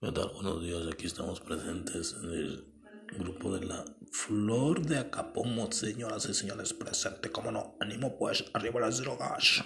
¿Qué tal? Buenos días, aquí estamos presentes en el grupo de la Flor de Acapomo, señoras y señores, presente, como no, ánimo pues, arriba las drogas.